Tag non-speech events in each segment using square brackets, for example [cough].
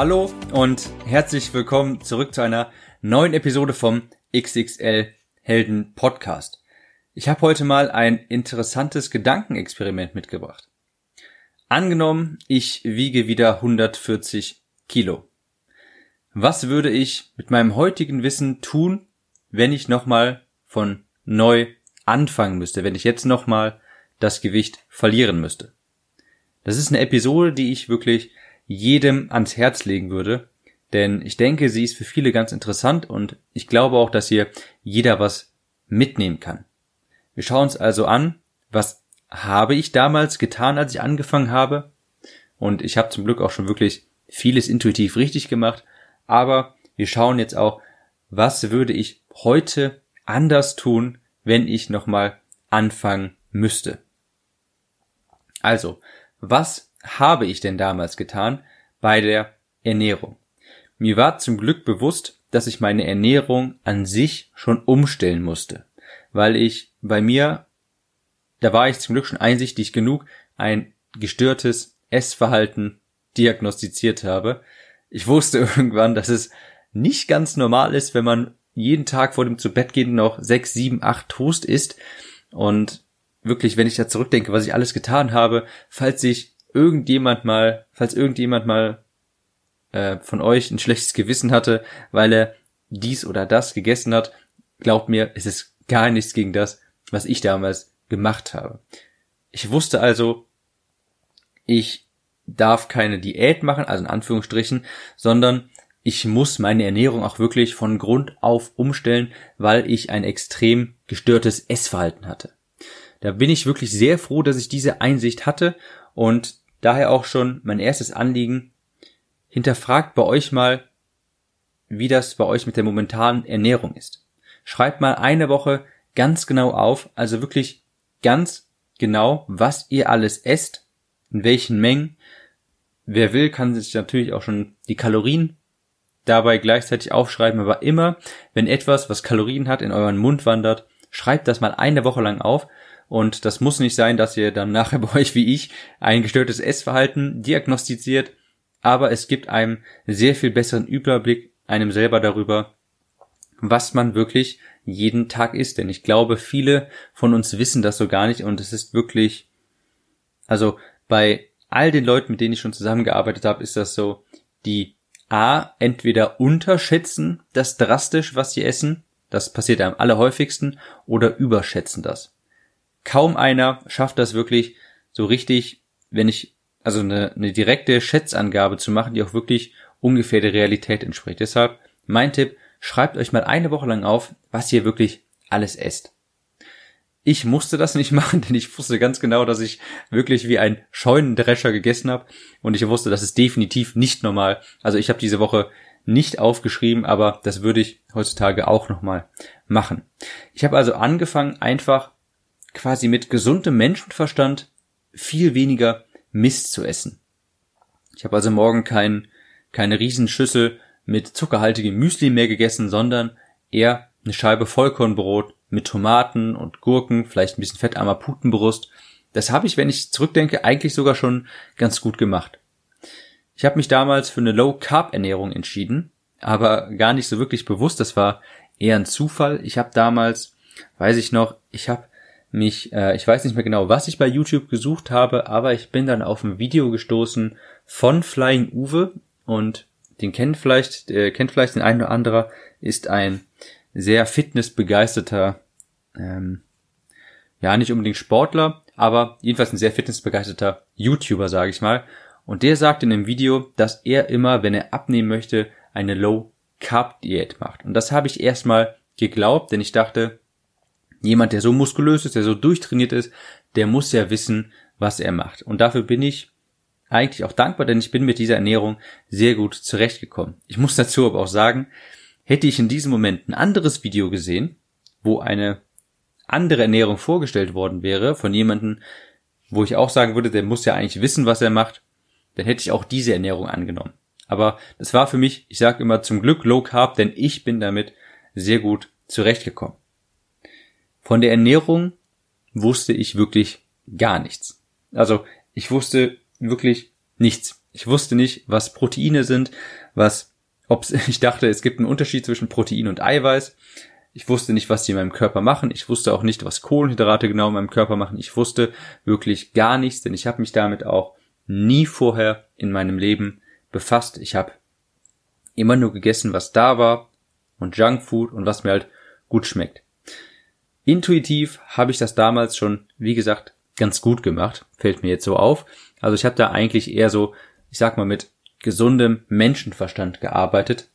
Hallo und herzlich willkommen zurück zu einer neuen Episode vom XXL Helden Podcast. Ich habe heute mal ein interessantes Gedankenexperiment mitgebracht. Angenommen, ich wiege wieder 140 Kilo. Was würde ich mit meinem heutigen Wissen tun, wenn ich nochmal von neu anfangen müsste, wenn ich jetzt nochmal das Gewicht verlieren müsste? Das ist eine Episode, die ich wirklich jedem ans Herz legen würde, denn ich denke, sie ist für viele ganz interessant und ich glaube auch, dass hier jeder was mitnehmen kann. Wir schauen uns also an, was habe ich damals getan, als ich angefangen habe? Und ich habe zum Glück auch schon wirklich vieles intuitiv richtig gemacht, aber wir schauen jetzt auch, was würde ich heute anders tun, wenn ich nochmal anfangen müsste. Also, was habe ich denn damals getan bei der Ernährung? Mir war zum Glück bewusst, dass ich meine Ernährung an sich schon umstellen musste, weil ich bei mir, da war ich zum Glück schon einsichtig genug, ein gestörtes Essverhalten diagnostiziert habe. Ich wusste [laughs] irgendwann, dass es nicht ganz normal ist, wenn man jeden Tag vor dem zu Bett gehen noch sechs, sieben, acht Toast isst. Und wirklich, wenn ich da zurückdenke, was ich alles getan habe, falls ich irgendjemand mal, falls irgendjemand mal äh, von euch ein schlechtes Gewissen hatte, weil er dies oder das gegessen hat, glaubt mir, es ist gar nichts gegen das, was ich damals gemacht habe. Ich wusste also, ich darf keine Diät machen, also in Anführungsstrichen, sondern ich muss meine Ernährung auch wirklich von Grund auf umstellen, weil ich ein extrem gestörtes Essverhalten hatte. Da bin ich wirklich sehr froh, dass ich diese Einsicht hatte und daher auch schon mein erstes Anliegen, hinterfragt bei euch mal, wie das bei euch mit der momentanen Ernährung ist. Schreibt mal eine Woche ganz genau auf, also wirklich ganz genau, was ihr alles esst, in welchen Mengen. Wer will, kann sich natürlich auch schon die Kalorien dabei gleichzeitig aufschreiben, aber immer, wenn etwas, was Kalorien hat, in euren Mund wandert, schreibt das mal eine Woche lang auf und das muss nicht sein, dass ihr dann nachher bei euch wie ich ein gestörtes Essverhalten diagnostiziert, aber es gibt einem sehr viel besseren Überblick einem selber darüber, was man wirklich jeden Tag isst. Denn ich glaube, viele von uns wissen das so gar nicht. Und es ist wirklich, also bei all den Leuten, mit denen ich schon zusammengearbeitet habe, ist das so, die A, entweder unterschätzen das drastisch, was sie essen, das passiert am allerhäufigsten, oder überschätzen das kaum einer schafft das wirklich so richtig, wenn ich, also eine, eine direkte Schätzangabe zu machen, die auch wirklich ungefähr der Realität entspricht. Deshalb mein Tipp, schreibt euch mal eine Woche lang auf, was ihr wirklich alles esst. Ich musste das nicht [laughs] machen, denn ich wusste ganz genau, dass ich wirklich wie ein Scheunendrescher gegessen habe und ich wusste, das ist definitiv nicht normal. Also ich habe diese Woche nicht aufgeschrieben, aber das würde ich heutzutage auch nochmal machen. Ich habe also angefangen, einfach quasi mit gesundem Menschenverstand viel weniger Mist zu essen. Ich habe also morgen kein, keine Riesenschüssel mit zuckerhaltigem Müsli mehr gegessen, sondern eher eine Scheibe Vollkornbrot mit Tomaten und Gurken, vielleicht ein bisschen fettarmer Putenbrust. Das habe ich, wenn ich zurückdenke, eigentlich sogar schon ganz gut gemacht. Ich habe mich damals für eine Low-Carb-Ernährung entschieden, aber gar nicht so wirklich bewusst. Das war eher ein Zufall. Ich habe damals, weiß ich noch, ich habe mich, äh, ich weiß nicht mehr genau, was ich bei YouTube gesucht habe, aber ich bin dann auf ein Video gestoßen von Flying Uwe und den kennt vielleicht, äh, kennt vielleicht den einen oder anderer, ist ein sehr fitnessbegeisterter, ähm, ja nicht unbedingt Sportler, aber jedenfalls ein sehr fitnessbegeisterter YouTuber, sage ich mal. Und der sagt in dem Video, dass er immer, wenn er abnehmen möchte, eine Low Carb Diät macht. Und das habe ich erstmal geglaubt, denn ich dachte, Jemand, der so muskulös ist, der so durchtrainiert ist, der muss ja wissen, was er macht. Und dafür bin ich eigentlich auch dankbar, denn ich bin mit dieser Ernährung sehr gut zurechtgekommen. Ich muss dazu aber auch sagen, hätte ich in diesem Moment ein anderes Video gesehen, wo eine andere Ernährung vorgestellt worden wäre von jemandem, wo ich auch sagen würde, der muss ja eigentlich wissen, was er macht, dann hätte ich auch diese Ernährung angenommen. Aber das war für mich, ich sage immer zum Glück Low Carb, denn ich bin damit sehr gut zurechtgekommen. Von der Ernährung wusste ich wirklich gar nichts. Also ich wusste wirklich nichts. Ich wusste nicht, was Proteine sind, was, ob [laughs] ich dachte, es gibt einen Unterschied zwischen Protein und Eiweiß. Ich wusste nicht, was die in meinem Körper machen. Ich wusste auch nicht, was Kohlenhydrate genau in meinem Körper machen. Ich wusste wirklich gar nichts, denn ich habe mich damit auch nie vorher in meinem Leben befasst. Ich habe immer nur gegessen, was da war und Junkfood und was mir halt gut schmeckt. Intuitiv habe ich das damals schon, wie gesagt, ganz gut gemacht, fällt mir jetzt so auf. Also ich habe da eigentlich eher so, ich sag mal, mit gesundem Menschenverstand gearbeitet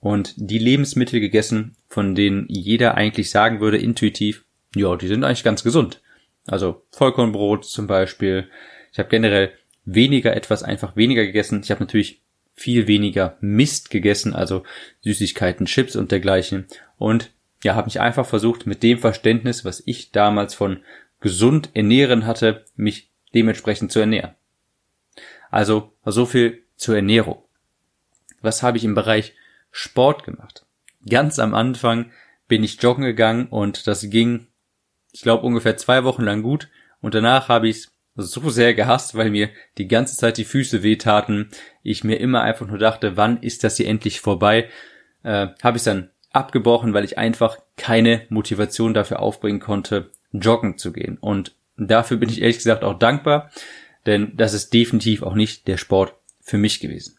und die Lebensmittel gegessen, von denen jeder eigentlich sagen würde, intuitiv, ja, die sind eigentlich ganz gesund. Also Vollkornbrot zum Beispiel. Ich habe generell weniger etwas einfach weniger gegessen. Ich habe natürlich viel weniger Mist gegessen, also Süßigkeiten, Chips und dergleichen. Und ja, habe mich einfach versucht, mit dem Verständnis, was ich damals von gesund ernähren hatte, mich dementsprechend zu ernähren. Also so viel zur Ernährung. Was habe ich im Bereich Sport gemacht? Ganz am Anfang bin ich joggen gegangen und das ging, ich glaube, ungefähr zwei Wochen lang gut und danach habe ich es so sehr gehasst, weil mir die ganze Zeit die Füße wehtaten. Ich mir immer einfach nur dachte, wann ist das hier endlich vorbei? Äh, habe ich dann abgebrochen, weil ich einfach keine Motivation dafür aufbringen konnte, joggen zu gehen. Und dafür bin ich ehrlich gesagt auch dankbar, denn das ist definitiv auch nicht der Sport für mich gewesen.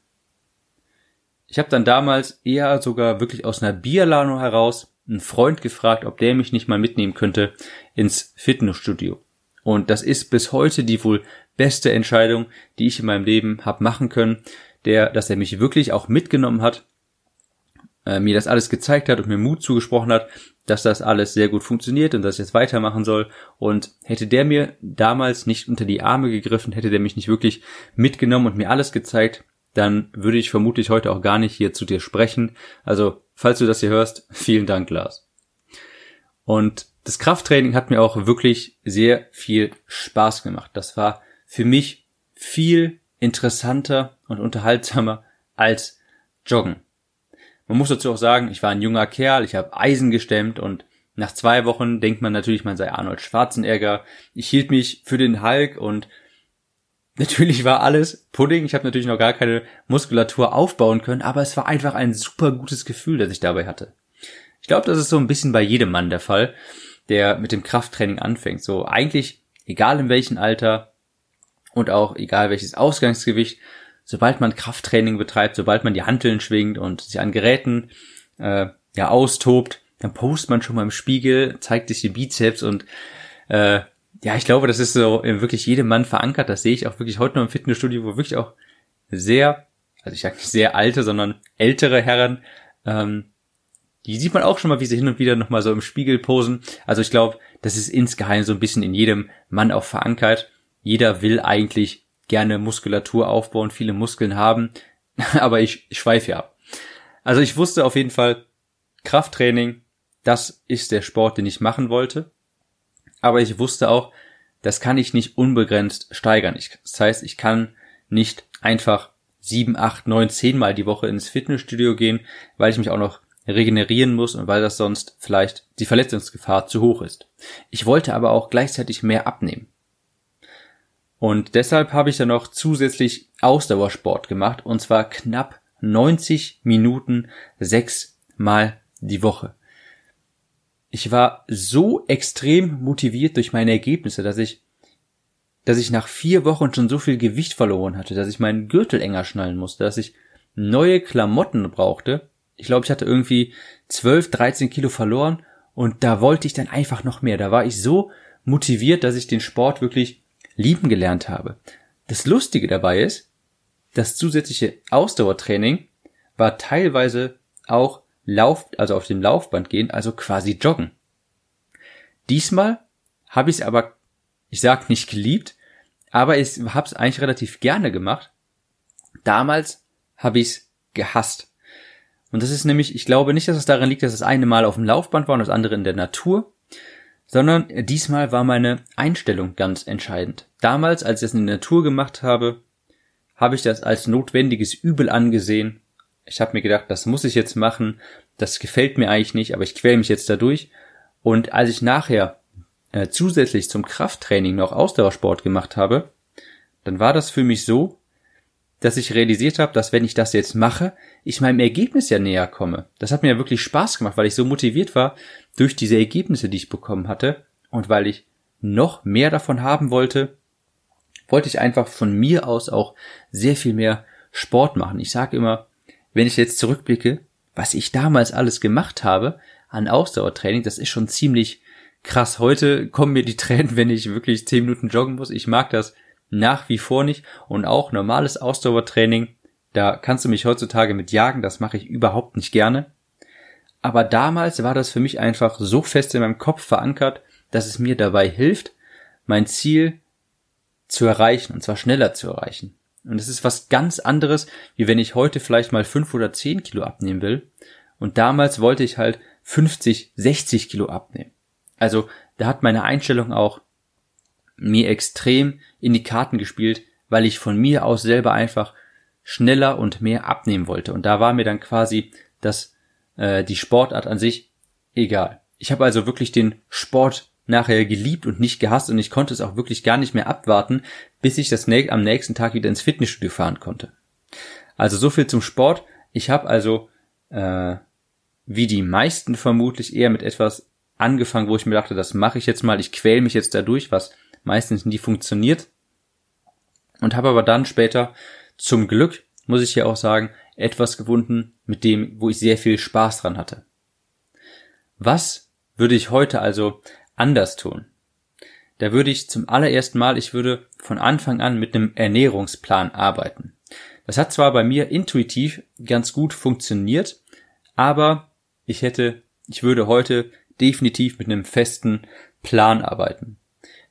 Ich habe dann damals eher sogar wirklich aus einer Bierladung heraus einen Freund gefragt, ob der mich nicht mal mitnehmen könnte ins Fitnessstudio. Und das ist bis heute die wohl beste Entscheidung, die ich in meinem Leben habe machen können, der, dass er mich wirklich auch mitgenommen hat, äh, mir das alles gezeigt hat und mir Mut zugesprochen hat, dass das alles sehr gut funktioniert und dass ich jetzt weitermachen soll. Und hätte der mir damals nicht unter die Arme gegriffen, hätte der mich nicht wirklich mitgenommen und mir alles gezeigt, dann würde ich vermutlich heute auch gar nicht hier zu dir sprechen. Also, falls du das hier hörst, [laughs] vielen Dank, Lars. Und das Krafttraining hat mir auch wirklich sehr viel Spaß gemacht. Das war für mich viel interessanter und unterhaltsamer als Joggen. Man muss dazu auch sagen, ich war ein junger Kerl, ich habe Eisen gestemmt und nach zwei Wochen denkt man natürlich, man sei Arnold Schwarzenegger. Ich hielt mich für den Hulk und [laughs] natürlich war alles Pudding. Ich habe natürlich noch gar keine Muskulatur aufbauen können, aber es war einfach ein super gutes Gefühl, das ich dabei hatte. Ich glaube, das ist so ein bisschen bei jedem Mann der Fall der mit dem Krafttraining anfängt. So eigentlich, egal in welchem Alter und auch egal welches Ausgangsgewicht, sobald man Krafttraining betreibt, sobald man die Hanteln schwingt und sich an Geräten äh, ja austobt, dann postet man schon mal im Spiegel, zeigt sich die Bizeps und äh, ja, ich glaube, das ist so in wirklich jedem Mann verankert. Das sehe ich auch wirklich heute noch im Fitnessstudio, wo wirklich auch sehr, also ich sage nicht sehr alte, sondern ältere Herren ähm, die sieht man auch schon mal, wie sie hin und wieder nochmal so im Spiegel posen. Also ich glaube, das ist insgeheim so ein bisschen in jedem Mann auch verankert. Jeder will eigentlich gerne Muskulatur aufbauen, viele Muskeln haben, [laughs] aber ich, schweife ja ab. Also ich wusste auf jeden Fall, Krafttraining, das ist der Sport, den ich machen wollte. Aber ich wusste auch, das kann ich nicht unbegrenzt steigern. Ich, das heißt, ich kann nicht einfach sieben, acht, neun, zehn Mal die Woche ins Fitnessstudio gehen, weil ich mich auch noch regenerieren muss und weil das sonst vielleicht die Verletzungsgefahr zu hoch ist. Ich wollte aber auch gleichzeitig mehr abnehmen. Und deshalb habe ich dann noch zusätzlich Ausdauersport gemacht und zwar knapp 90 Minuten sechs Mal die Woche. Ich war so extrem motiviert durch meine Ergebnisse, dass ich, dass ich nach vier Wochen schon so viel Gewicht verloren hatte, dass ich meinen Gürtel enger schnallen musste, dass ich neue Klamotten brauchte ich glaube, ich hatte irgendwie 12, 13 Kilo verloren und da wollte ich dann einfach noch mehr. Da war ich so motiviert, dass ich den Sport wirklich lieben gelernt habe. Das Lustige dabei ist, das zusätzliche Ausdauertraining war teilweise auch Lauf, also auf dem Laufband gehen, also quasi joggen. Diesmal habe ich es aber, ich sag nicht geliebt, aber ich habe es eigentlich relativ gerne gemacht. Damals habe ich es gehasst. Und das ist nämlich, ich glaube nicht, dass es daran liegt, dass das eine Mal auf dem Laufband war und das andere in der Natur, sondern diesmal war meine Einstellung ganz entscheidend. Damals, als ich das in der Natur gemacht habe, habe ich das als notwendiges Übel angesehen. Ich habe mir gedacht, das muss ich jetzt machen, das gefällt mir eigentlich nicht, aber ich quäle mich jetzt dadurch. Und als ich nachher äh, zusätzlich zum Krafttraining noch Ausdauersport gemacht habe, dann war das für mich so, dass ich realisiert habe, dass wenn ich das jetzt mache, ich meinem Ergebnis ja näher komme. Das hat mir ja wirklich Spaß gemacht, weil ich so motiviert war durch diese Ergebnisse, die ich bekommen hatte und weil ich noch mehr davon haben wollte, wollte ich einfach von mir aus auch sehr viel mehr Sport machen. Ich sage immer, wenn ich jetzt zurückblicke, was ich damals alles gemacht habe an Ausdauertraining, das ist schon ziemlich krass. Heute kommen mir die Tränen, [laughs] wenn ich wirklich zehn Minuten joggen muss. Ich mag das nach wie vor nicht und auch normales Ausdauertraining, da kannst du mich heutzutage mit jagen, das mache ich überhaupt nicht gerne. Aber damals war das für mich einfach so fest in meinem Kopf verankert, dass es mir dabei hilft, mein Ziel zu erreichen und zwar schneller zu erreichen. Und es ist was ganz anderes, wie wenn ich heute vielleicht mal fünf oder zehn Kilo abnehmen will. Und damals wollte ich halt 50, 60 Kilo abnehmen. Also da hat meine Einstellung auch mir extrem in die Karten gespielt, weil ich von mir aus selber einfach schneller und mehr abnehmen wollte. Und da war mir dann quasi das, äh, die Sportart an sich egal. Ich habe also wirklich den Sport nachher geliebt und nicht gehasst und ich konnte es auch wirklich gar nicht mehr abwarten, bis ich das nä am nächsten Tag wieder ins Fitnessstudio fahren konnte. Also so viel zum Sport. Ich habe also äh, wie die meisten vermutlich eher mit etwas angefangen, wo ich mir dachte, das mache ich jetzt mal, ich quäl mich jetzt dadurch, was meistens nie funktioniert. Und habe aber dann später zum Glück, muss ich ja auch sagen, etwas gefunden, mit dem, wo ich sehr viel Spaß dran hatte. Was würde ich heute also anders tun? Da würde ich zum allerersten Mal, ich würde von Anfang an mit einem Ernährungsplan arbeiten. Das hat zwar bei mir intuitiv ganz gut funktioniert, aber ich hätte, ich würde heute definitiv mit einem festen Plan arbeiten.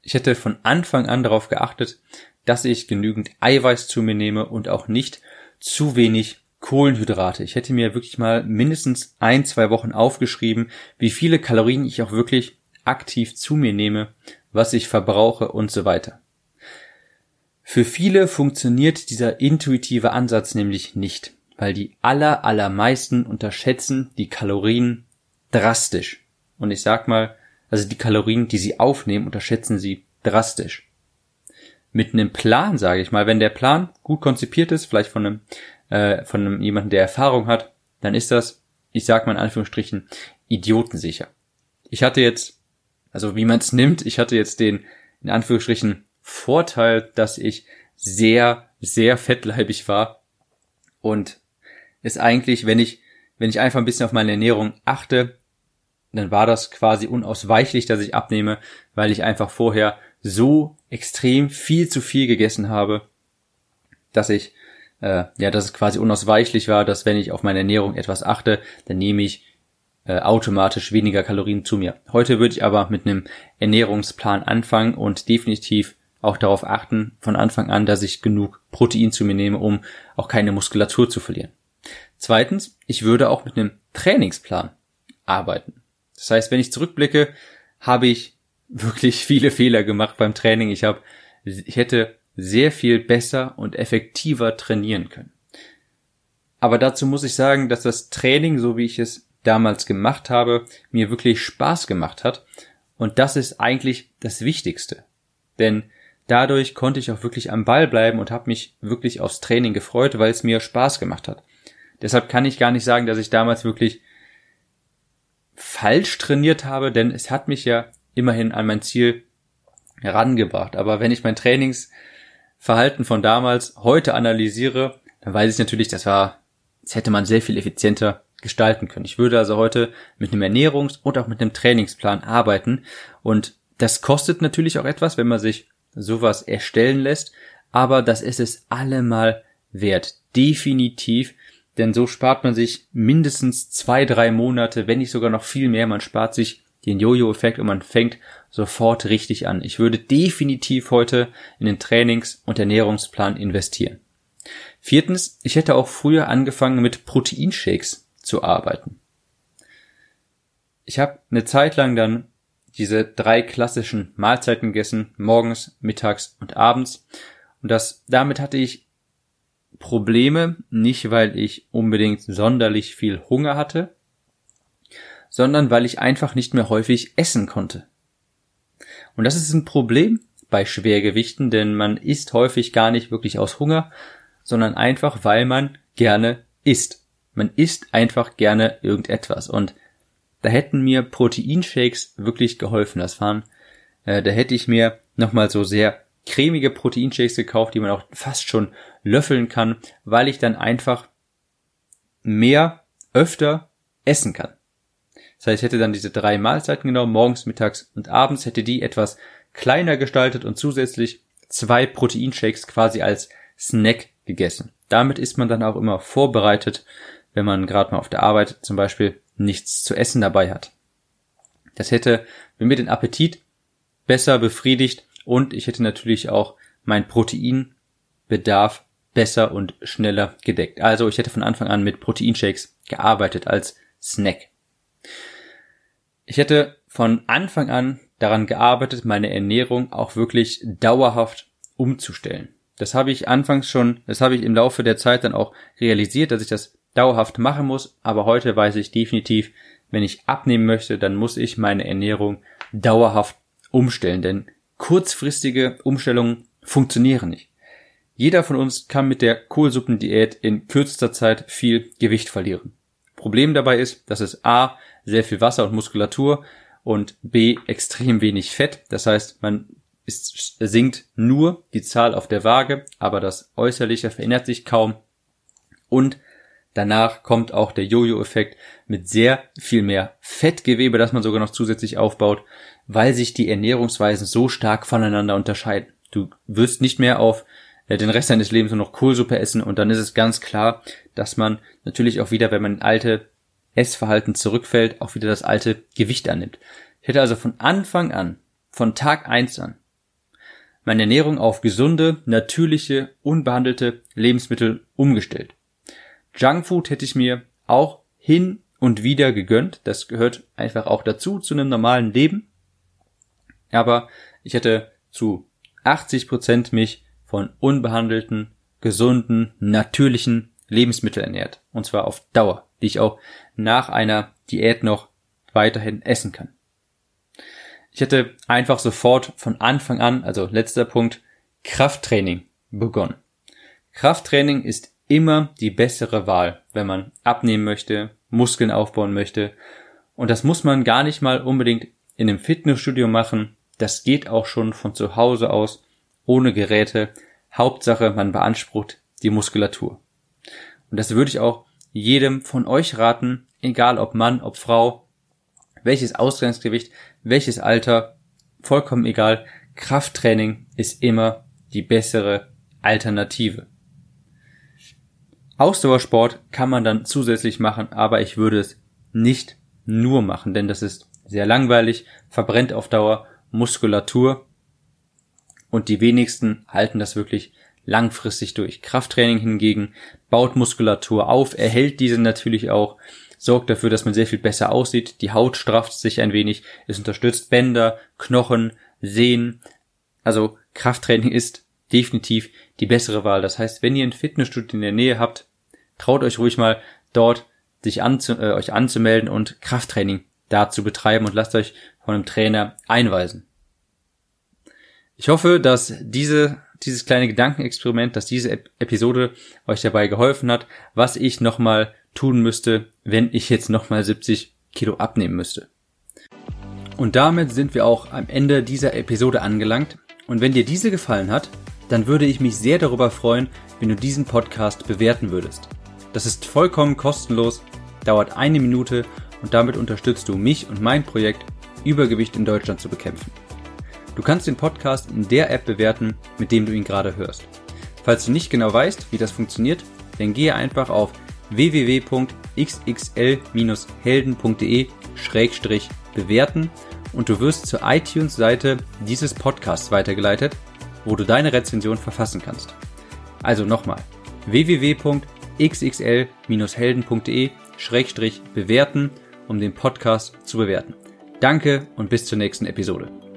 Ich hätte von Anfang an darauf geachtet, dass ich genügend Eiweiß zu mir nehme und auch nicht zu wenig Kohlenhydrate. Ich hätte mir wirklich mal mindestens ein, zwei Wochen aufgeschrieben, wie viele Kalorien ich auch wirklich aktiv zu mir nehme, was ich verbrauche und so weiter. Für viele funktioniert dieser intuitive Ansatz nämlich nicht, weil die aller, allermeisten unterschätzen die Kalorien drastisch. Und ich sag mal, also die Kalorien, die sie aufnehmen, unterschätzen sie drastisch. Mit einem Plan, sage ich mal, wenn der Plan gut konzipiert ist, vielleicht von einem, äh, von einem jemanden, der Erfahrung hat, dann ist das, ich sag mal in Anführungsstrichen, idiotensicher. Ich hatte jetzt, also wie man es nimmt, ich hatte jetzt den, in Anführungsstrichen, Vorteil, dass ich sehr, sehr fettleibig war und es eigentlich, wenn ich, wenn ich einfach ein bisschen auf meine Ernährung achte, dann war das quasi unausweichlich, dass ich abnehme, weil ich einfach vorher so extrem viel zu viel gegessen habe, dass ich äh, ja, dass es quasi unausweichlich war, dass wenn ich auf meine Ernährung etwas achte, dann nehme ich äh, automatisch weniger Kalorien zu mir. Heute würde ich aber mit einem Ernährungsplan anfangen und definitiv auch darauf achten von Anfang an, dass ich genug Protein zu mir nehme, um auch keine Muskulatur zu verlieren. Zweitens, ich würde auch mit einem Trainingsplan arbeiten. Das heißt, wenn ich zurückblicke, habe ich wirklich [laughs] viele Fehler gemacht beim Training. Ich habe, ich hätte sehr viel besser und effektiver trainieren können. Aber dazu muss ich sagen, dass das Training, so wie ich es damals gemacht habe, mir wirklich Spaß gemacht hat. Und das ist eigentlich das Wichtigste. Denn dadurch konnte ich auch wirklich am Ball bleiben und habe mich wirklich aufs Training gefreut, weil es mir Spaß gemacht hat. Deshalb kann ich gar nicht sagen, dass ich damals wirklich falsch trainiert habe, denn es hat mich ja immerhin an mein Ziel herangebracht. Aber wenn ich mein Trainingsverhalten von damals heute analysiere, dann weiß ich natürlich, das war, das hätte man sehr viel effizienter gestalten können. Ich würde also heute mit einem Ernährungs- und auch mit einem Trainingsplan arbeiten und das kostet natürlich auch etwas, wenn man sich sowas erstellen lässt, aber das ist es allemal wert. Definitiv, denn so spart man sich mindestens zwei, drei Monate, wenn nicht sogar noch viel mehr. Man spart sich den Jojo-Effekt und man fängt sofort richtig an. Ich würde definitiv heute in den Trainings- und Ernährungsplan investieren. Viertens, ich hätte auch früher angefangen mit Proteinshakes zu arbeiten. Ich habe eine Zeit lang dann diese drei klassischen Mahlzeiten gegessen, morgens, mittags und abends. Und das, damit hatte ich Probleme, nicht weil ich unbedingt sonderlich viel Hunger hatte, sondern weil ich einfach nicht mehr häufig essen konnte. Und das ist ein Problem bei Schwergewichten, denn man isst häufig gar nicht wirklich aus Hunger, sondern einfach, weil man gerne isst. Man isst einfach gerne irgendetwas. Und da hätten mir Proteinshakes wirklich geholfen. Das waren, äh, da hätte ich mir nochmal so sehr cremige Proteinshakes gekauft, die man auch fast schon löffeln kann, weil ich dann einfach mehr öfter essen kann. Das heißt, ich hätte dann diese drei Mahlzeiten genommen, morgens, mittags und abends, hätte die etwas kleiner gestaltet und zusätzlich zwei Proteinshakes quasi als Snack gegessen. Damit ist man dann auch immer vorbereitet, wenn man gerade mal auf der Arbeit zum Beispiel nichts zu essen dabei hat. Das hätte mir den Appetit besser befriedigt und ich hätte natürlich auch mein Proteinbedarf besser und schneller gedeckt. Also ich hätte von Anfang an mit Proteinshakes gearbeitet als Snack. Ich hätte von Anfang an daran gearbeitet, meine Ernährung auch wirklich dauerhaft umzustellen. Das habe ich anfangs schon, das habe ich im Laufe der Zeit dann auch realisiert, dass ich das dauerhaft machen muss, aber heute weiß ich definitiv, wenn ich abnehmen möchte, dann muss ich meine Ernährung dauerhaft umstellen, denn kurzfristige Umstellungen funktionieren nicht. Jeder von uns kann mit der Kohlsuppendiät in kürzester Zeit viel Gewicht verlieren. Problem dabei ist, dass es A sehr viel Wasser und Muskulatur und B extrem wenig Fett. Das heißt, man ist, sinkt nur die Zahl auf der Waage, aber das Äußerliche verändert sich kaum. Und danach kommt auch der Jojo-Effekt mit sehr viel mehr Fettgewebe, das man sogar noch zusätzlich aufbaut, weil sich die Ernährungsweisen so stark voneinander unterscheiden. Du wirst nicht mehr auf äh, den Rest deines Lebens nur noch Kohlsuppe essen und dann ist es ganz klar, dass man natürlich auch wieder, wenn man alte Essverhalten zurückfällt, auch wieder das alte Gewicht annimmt. Ich hätte also von Anfang an, von Tag eins an, meine Ernährung auf gesunde, natürliche, unbehandelte Lebensmittel umgestellt. Junkfood hätte ich mir auch hin und wieder gegönnt. Das gehört einfach auch dazu, zu einem normalen Leben. Aber ich hätte zu 80 Prozent mich von unbehandelten, gesunden, natürlichen Lebensmitteln ernährt. Und zwar auf Dauer, die ich auch nach einer Diät noch weiterhin essen kann. Ich hätte einfach sofort von Anfang an, also letzter Punkt, Krafttraining begonnen. Krafttraining ist immer die bessere Wahl, wenn man abnehmen möchte, Muskeln aufbauen möchte. Und das muss man gar nicht mal unbedingt in einem Fitnessstudio machen. Das geht auch schon von zu Hause aus, ohne Geräte. Hauptsache, man beansprucht die Muskulatur. Und das würde ich auch jedem von euch raten, egal ob Mann, ob Frau, welches Ausgangsgewicht, welches Alter, vollkommen egal. Krafttraining ist immer die bessere Alternative. Ausdauersport kann man dann zusätzlich machen, aber ich würde es nicht nur machen, denn das ist sehr langweilig, verbrennt auf Dauer Muskulatur und die wenigsten halten das wirklich langfristig durch. Krafttraining hingegen baut Muskulatur auf, erhält diese natürlich auch, sorgt dafür, dass man sehr viel besser aussieht, die Haut strafft sich ein wenig, es unterstützt Bänder, Knochen, Sehnen. Also Krafttraining ist definitiv die bessere Wahl. Das heißt, wenn ihr ein Fitnessstudio in der Nähe habt, traut euch ruhig mal dort sich anzu, äh, euch anzumelden und Krafttraining da zu betreiben und lasst euch von einem Trainer einweisen. Ich hoffe, dass diese dieses kleine Gedankenexperiment, dass diese Episode euch dabei geholfen hat, was ich nochmal tun müsste, wenn ich jetzt nochmal 70 Kilo abnehmen müsste. Und damit sind wir auch am Ende dieser Episode angelangt. Und wenn dir diese gefallen hat, dann würde ich mich sehr darüber freuen, wenn du diesen Podcast bewerten würdest. Das ist vollkommen kostenlos, dauert eine Minute und damit unterstützt du mich und mein Projekt, Übergewicht in Deutschland zu bekämpfen. Du kannst den Podcast in der App bewerten, mit dem du ihn gerade hörst. Falls du nicht genau weißt, wie das funktioniert, dann gehe einfach auf www.xxl-helden.de-bewerten und du wirst zur iTunes-Seite dieses Podcasts weitergeleitet, wo du deine Rezension verfassen kannst. Also nochmal www.xxl-helden.de-bewerten, um den Podcast zu bewerten. Danke und bis zur nächsten Episode.